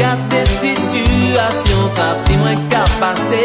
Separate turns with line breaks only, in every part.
Gade situasyon, sap si mwen ka pase.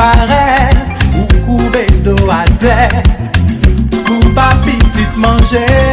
pare Ou koube do a de Kou pa pitit manje.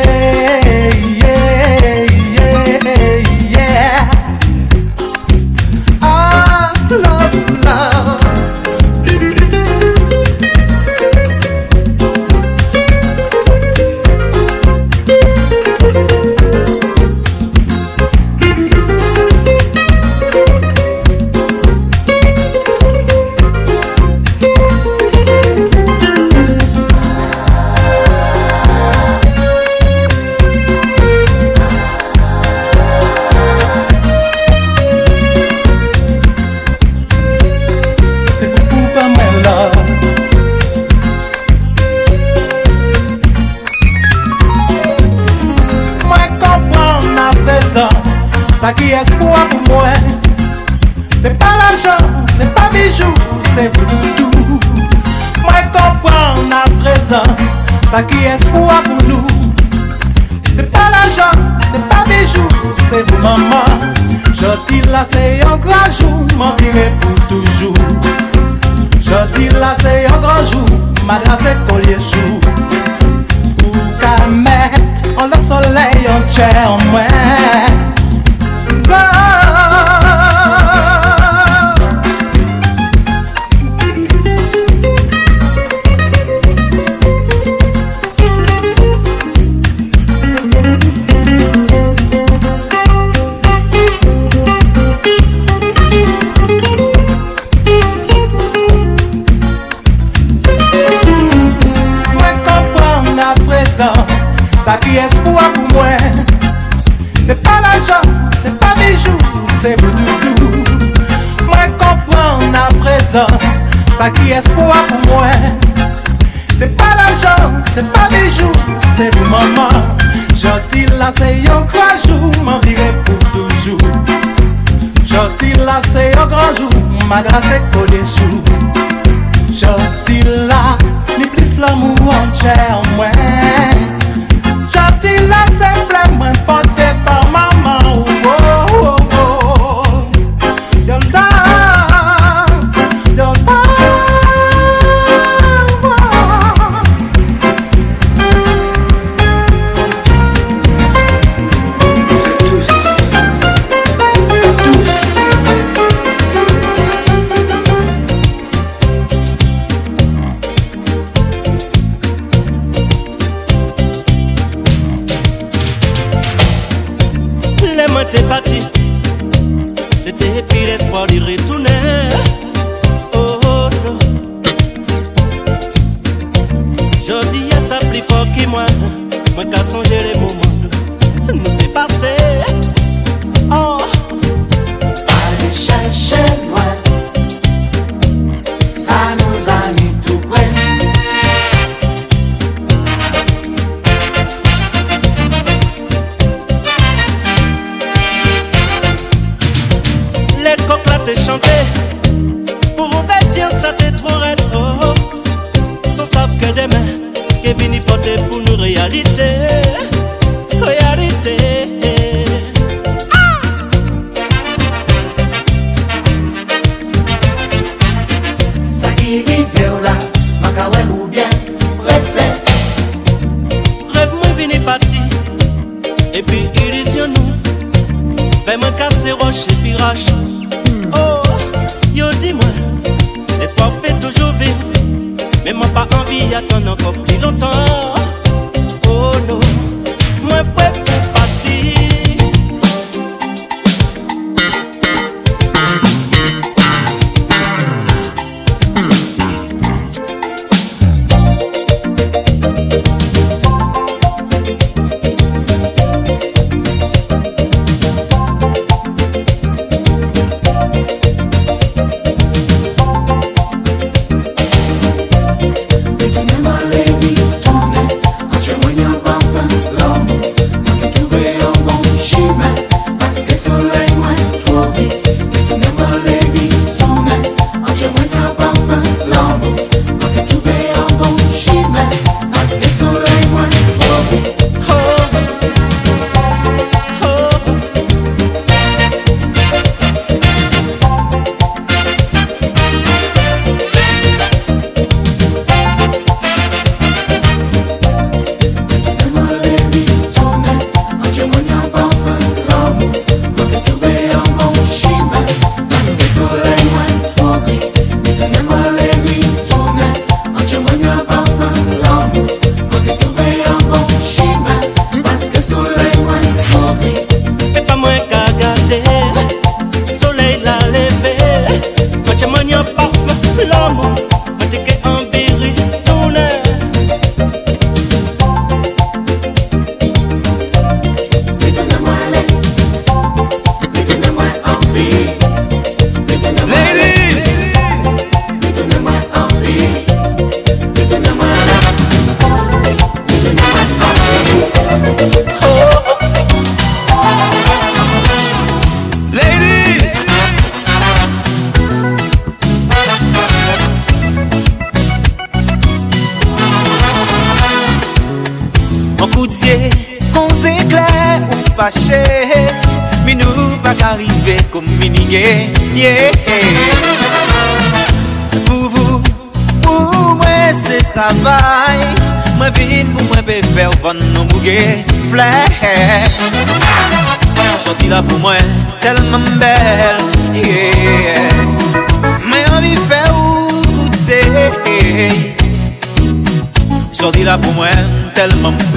Aqui és solidarité. la pou mwen Telman bel, yes. Mwen anvi fe ou
goute.
Jodi
la pou mwen Telman bel.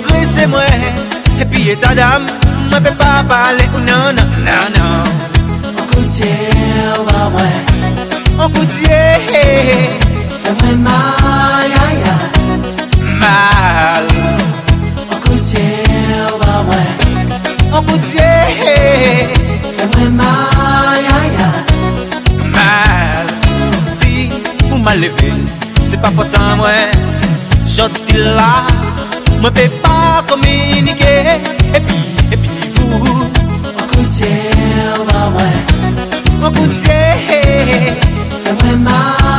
agrese mwen Epi etadam, mwen pe pa pale ou nan nan nan nan.
An koutye ou ba mwen.
An koutye
Fè mwen mal ya ya.
Mal.
An koutye ou ba mwen.
An koutye
Fè mwen mal ya ya.
Mal. Si ou mal leve Se pa fotan mwen. Jote la Mwen pe pa kominike Epi, epi vou
Mwen koute ou ba mwen
Mwen koute
Fè mwen
ma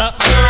up.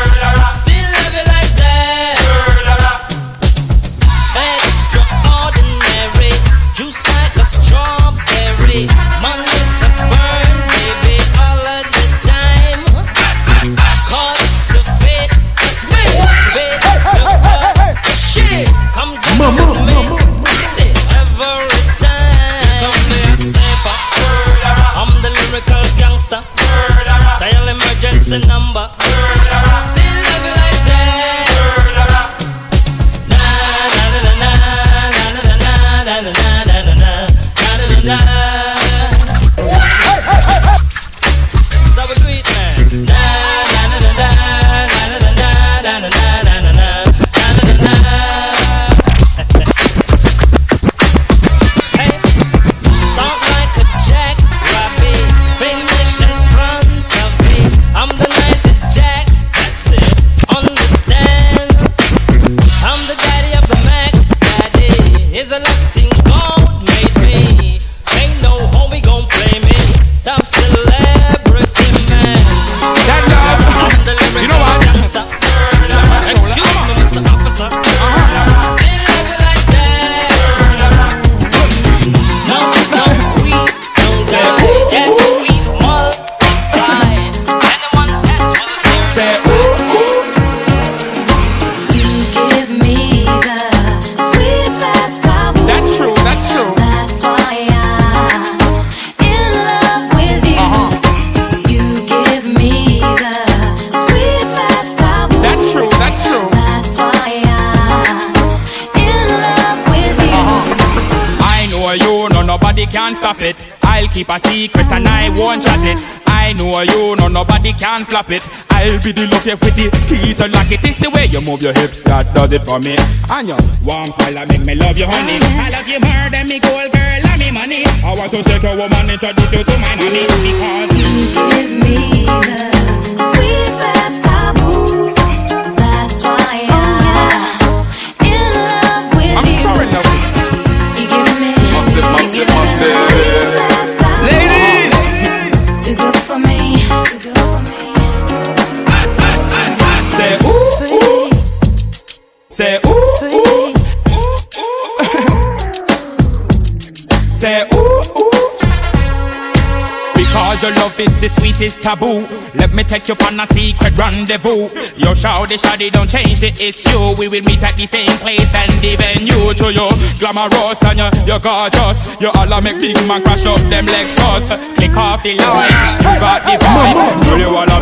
keep a
secret and I won't trust it. I know you, no nobody can flop it. I'll be the lucky with the key to lock it. It's the way you move your hips that does it for me. And your warm smile that make me love you, honey. I love you more than me gold girl and me money. I want to take a woman introduce you to my money because you
give me the sweetest taboo. That's why I'm in love with
I'm sorry, love. You
give me
massive, massive, massive.
Say ooh, ooh. Say ooh, ooh. Because your love is the sweetest taboo. Let me take you on a secret rendezvous. Your shawty shawty don't change the issue. We will meet at the same place and even you to you. Glamorous and your your gorgeous. You all make big man crash up them Lexus. Click off the line, you got the vibe. Girl, you
all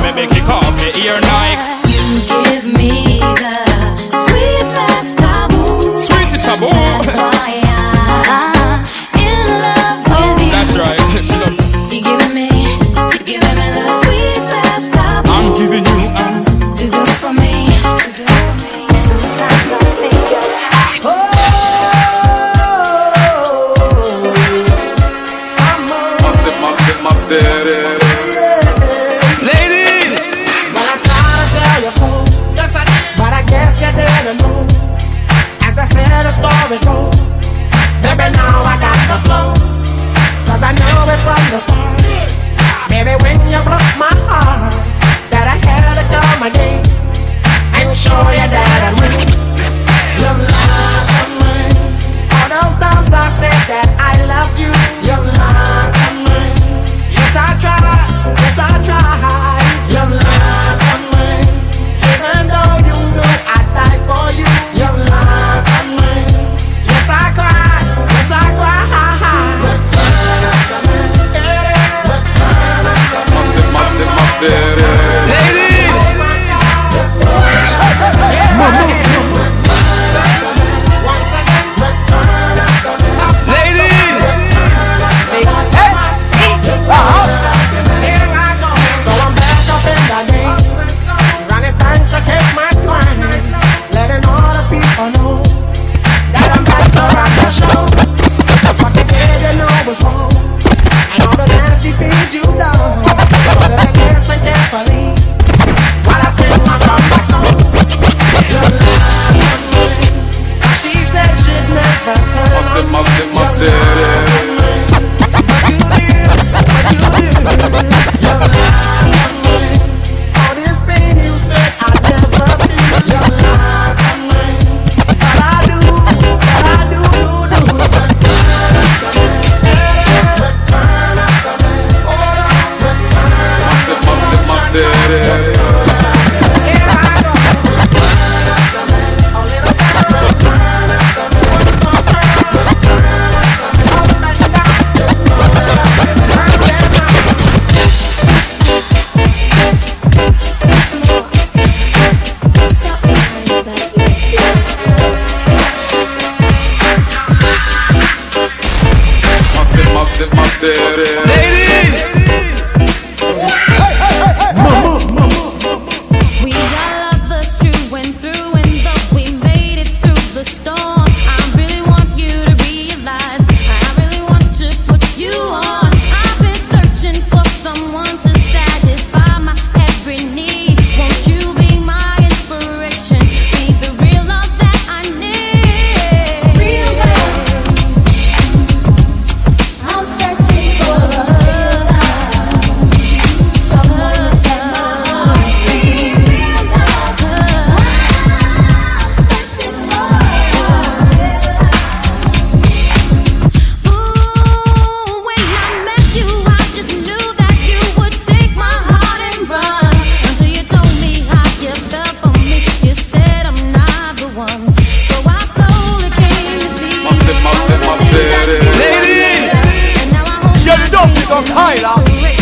hope
Yeah, you don't
my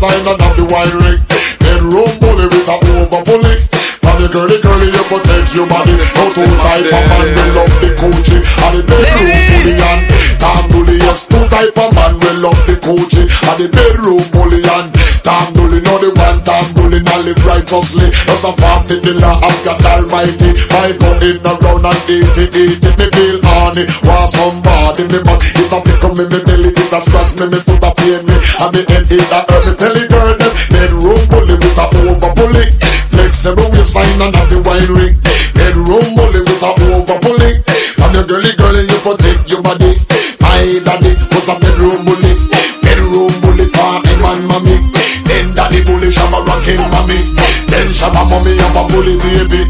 Flexible waistline and have the wine ring. Bedroom bully with a over bully. And the girly girly you protect your body. No two type of man we love the coochie. And the bedroom bully and damn bully. Yes, two type of man we love the coochie. And the bedroom bully and damn bully. No the one damn bully now live righteously. Just a family the law of God Almighty. My go in around and eat it, eat it. Me feel horny. Want somebody me back. It a pick up me me belly. It a scratch me me foot a pain me. And me head it a hurt me. Tell the girl them bedroom bully with a over bully. Flexible waistline and have the wine ring. Bedroom bully with a over bully. And your girly girly you protect your body. My daddy was a bedroom bully. Bedroom bully for him and mommy. Then daddy bully shabba ranking mommy. Then shabba mommy a bully baby.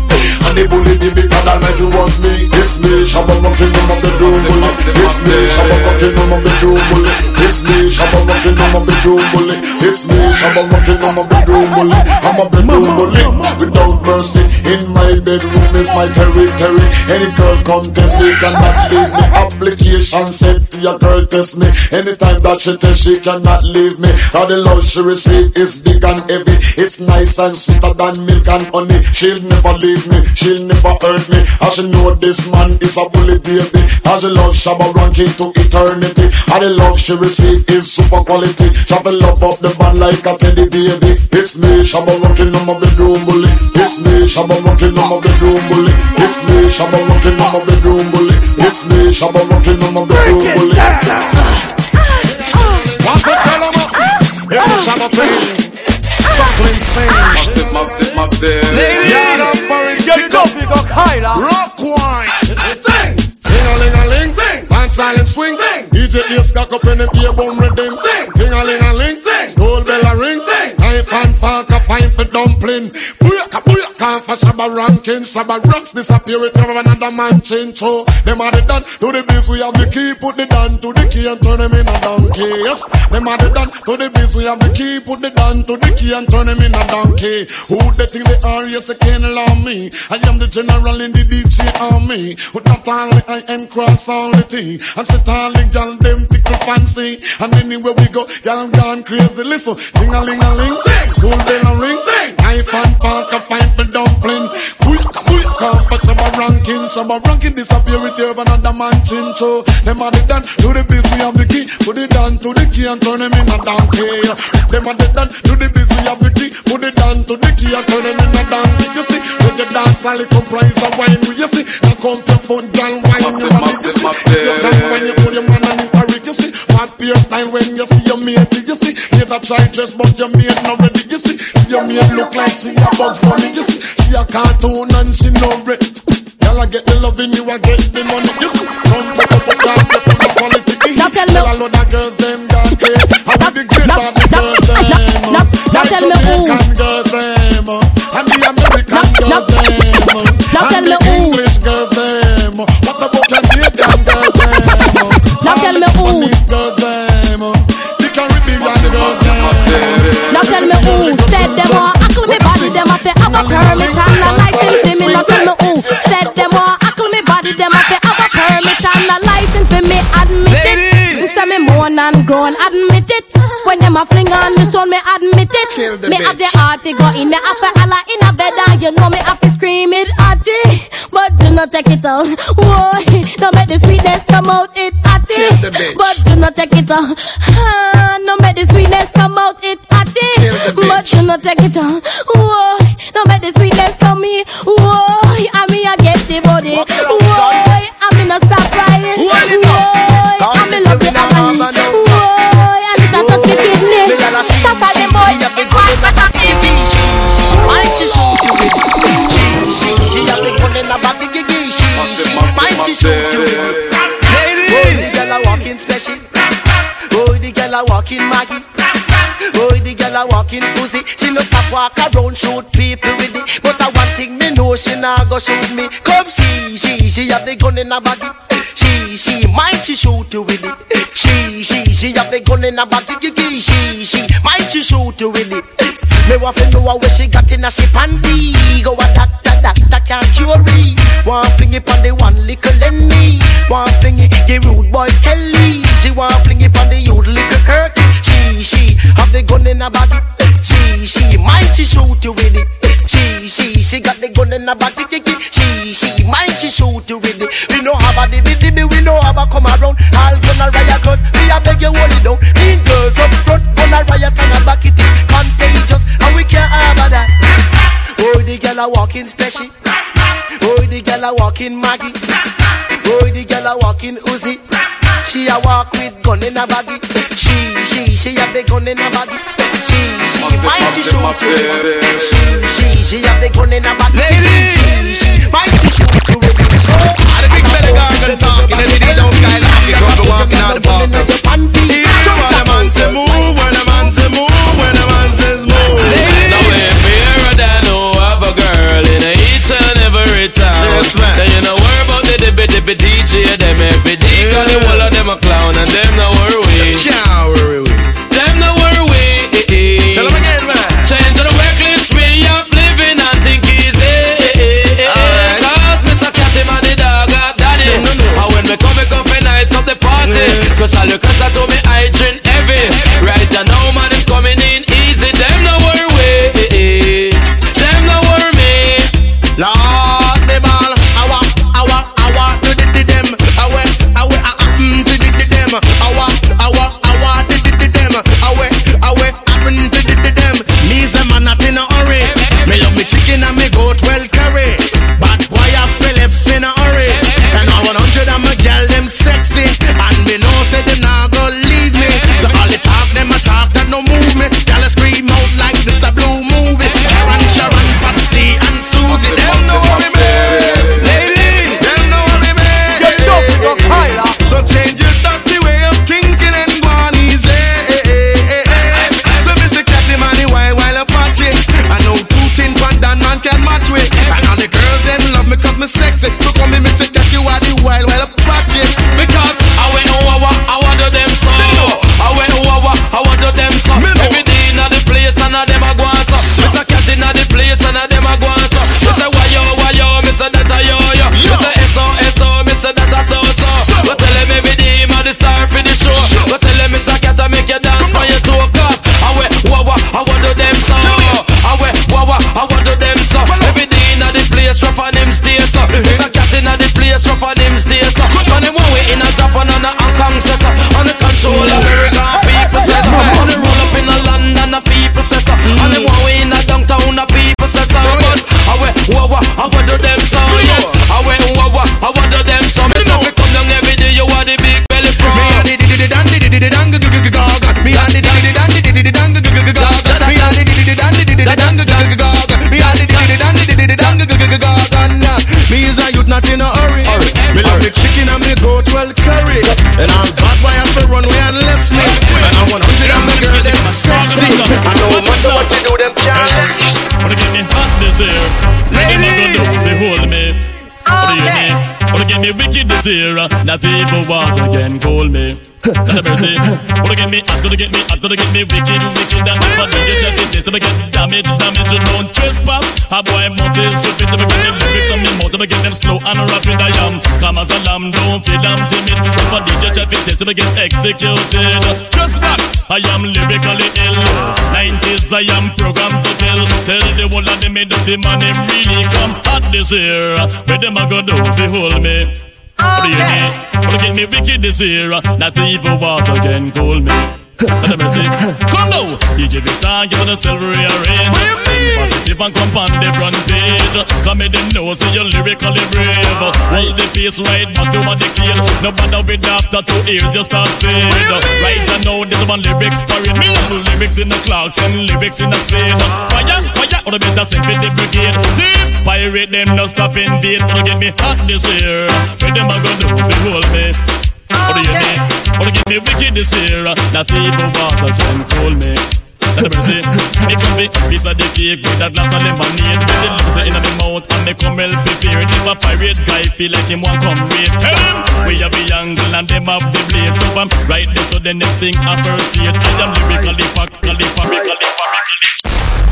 And the bully baby God almighty was me. It's me shabba ranking on my bedroom bully. It's me shabba ranking on my bedroom bully. It's me shabba ranking on my bedroom bully. I'm a bedroom bully without mercy. In my bedroom is my territory. Any girl come test me cannot leave me. Application sent to your girl test me. Anytime that she test she cannot leave me. Cause the love she receive is big and heavy. It's nice and sweeter than milk and honey. She'll never leave me. She'll never hurt me. As she know this man is a bully baby. As she love Shabba ranking to eternity. And the love she receive is super quality. Shabba love up the band like a teddy baby. It's me Shabba ranking on my bedroom bully. It's me Shabba ranking on my bedroom bully. It's me Shabba ranking on my bedroom bully. It's me Shabba ranking on my bedroom bully.
Want to tell 'em up? It's a Shabba thing. Suckling sing.
Massive, massive, massive.
Yeah, that's for it. Get up, big up, Kyla. Rock wine. Sing. Ling a ling a ling. Sing. One silent swing. DJ Ace cock up in the beer bone. Sing. Ling a ling a ling. Sing. School bell a ring. Sing. Knife and fork a fine for dumpling. Booyaka booyaka for Shabba ranking. Shabba ranks disappear with another man change. So them are the done to the biz. We have the key. Put the down to the key and turn them in a donkey. Yes. Them are the done to the biz. We have the key. Put the down to the key and turn them in a donkey. Who they think they are? Yes, they can't allow me. I am the general in the DJ army. With not only I am cross all the T. And set all the gal them tickle fancy. And anywhere we go, gal gone crazy. Listen, ding a ling a ling, school bell a ring, knife and fork a fight dumpling. Quick, quick, come for Shabba ranking. Shabba ranking disappear with you another man chin show. Them are the done, do the we have the key. Put it down to the key and turn them in a donkey. Them are the done, do the we have the key. Put it down to the key and turn them in a donkey. You see, you dance, all it comprise of wine. You see, and come to phone, gal, wine.
Massive, massive, massive.
You can when you put your man on it, Rick, you see. What beer style when you see your mate, you see. Need a try dress, but your mate not ready, you see. Your mate look like she a bugs bunny, you see. She a cartoon and she no bread. Y'all a get the loving, you a get the money, you see. Come back up the cars, step on the quality.
Now tell me-
Tell a load of girls, them got great. I be the great
now-
bad the
now-
girls, them.
now- oh. now- now
Like
tell me who.
Jamaican girls, them. Oh. And the American
Now-
girls, them.
now tell me who.
English girls, them. What about
moan and groan Admit it When them a fling on the stone me admit it Me have the heart to go in Me have to holla in a bed and you know me have to scream it hearty But do not take it out Whoa Don't make the sweetness come out it hearty. But do not take it out ah, No make the sweetness come out it hearty
bitch.
But do not take it out Whoa Don't make the sweetness come me. Whoa
she shoot you
massive.
Oh, the girl a walking special. Oh, the girl a walking Maggie. Oh, the girl a walking pussy. She no stop walk around shoot people with it. But I one thing me know she nah go shoot me. Come she, she, she have the gun in a baggy She, she, mind she shoot you with it? She, she, she have the gun in a baggy She, she, mind she shoot you with it? Me want to know where she got in a she panty Go a that, that can't cure me. Want fling it on the one little Lenny Want fling it, the rude boy Kelly She want fling it on the youth little Kirky She, she, have the gun in
she shoot you with it. She, she, she got the gun in her body. She, she, mind she shoot you with it. We know how about the baby, we know how about come around. All gonna riot cause we a beg you hold it down. Mean girls up front, gonna riot on the back, it is contagious, and we can't have that. Oh, the girl a walking special. Oh, the girl a walking Maggie. Oh, the girl a walking Uzi. She a walk with gun in a baggy. She, she, she have the gun in a baggy. She, she,
Massive,
mind she shoot you. She, she, she have the gun in a baggy. She, she, mind she shoot you with it.
the big belly garden talking, and they don't skylarking. So I be walking out the park. When a man say move, when a man say move, when a man says move.
Now if you're than who have a girl in each and every town
Yes.
Then you know worry dippy dippy DJ Them every day. Cause the whole of them a clown And them no worry
Can't worry we.
Them no worry
Tell 'em again, man.
Change to the reckless way of living and think easy. Cause Mr. Catty man the dog got daddy And when me come, me come for nights of the party. Especially cause
year? Not even water can cool me. Not a mercy. Wanna get me hot, wanna get me hot, wanna get me wicked, wicked. And if I do you check it, this will get damage, damage. You don't trespass. A boy must is stupid. I get them lyrics on me if I get them slow and rapid, I am. Come as a lamb, don't feel I'm timid. If I DJ check it, this will get executed. Just back. I am lyrically ill. 90s, I am programmed to kill. Tell the whole of them, dirty man, him really come hot this year. Where them a go do you hold me? What do you mean? What get me wicked this year? Not even water can cool me. Let me see. Come now, DJ Big Star, give it a silver rearrange. Positive and come on the front page. Come in the know, so you're lyrically brave. Hold the pace right back to what they kill. No bother with after two years, you start fade. Right now, this one lyrics parade. Me love lyrics in the clocks and lyrics in the slate. Fire, fire, or the better sing for the brigade. Thief, pirate them, no stop invade. Wanna get me hot this year. Where them a go do you hold me? What do you mean? Wanna get me wicked this year? Not even water can cool me. Let me see. Me come be piece of the cake with a glass of lemonade. With the lips in my mouth and me come well prepared. If a pirate guy feel like him want come raid, tell him we have the angle and them have the blade. So I'm right there, so the next thing I first see it. I am lyrically, factually, fabrically, fabrically.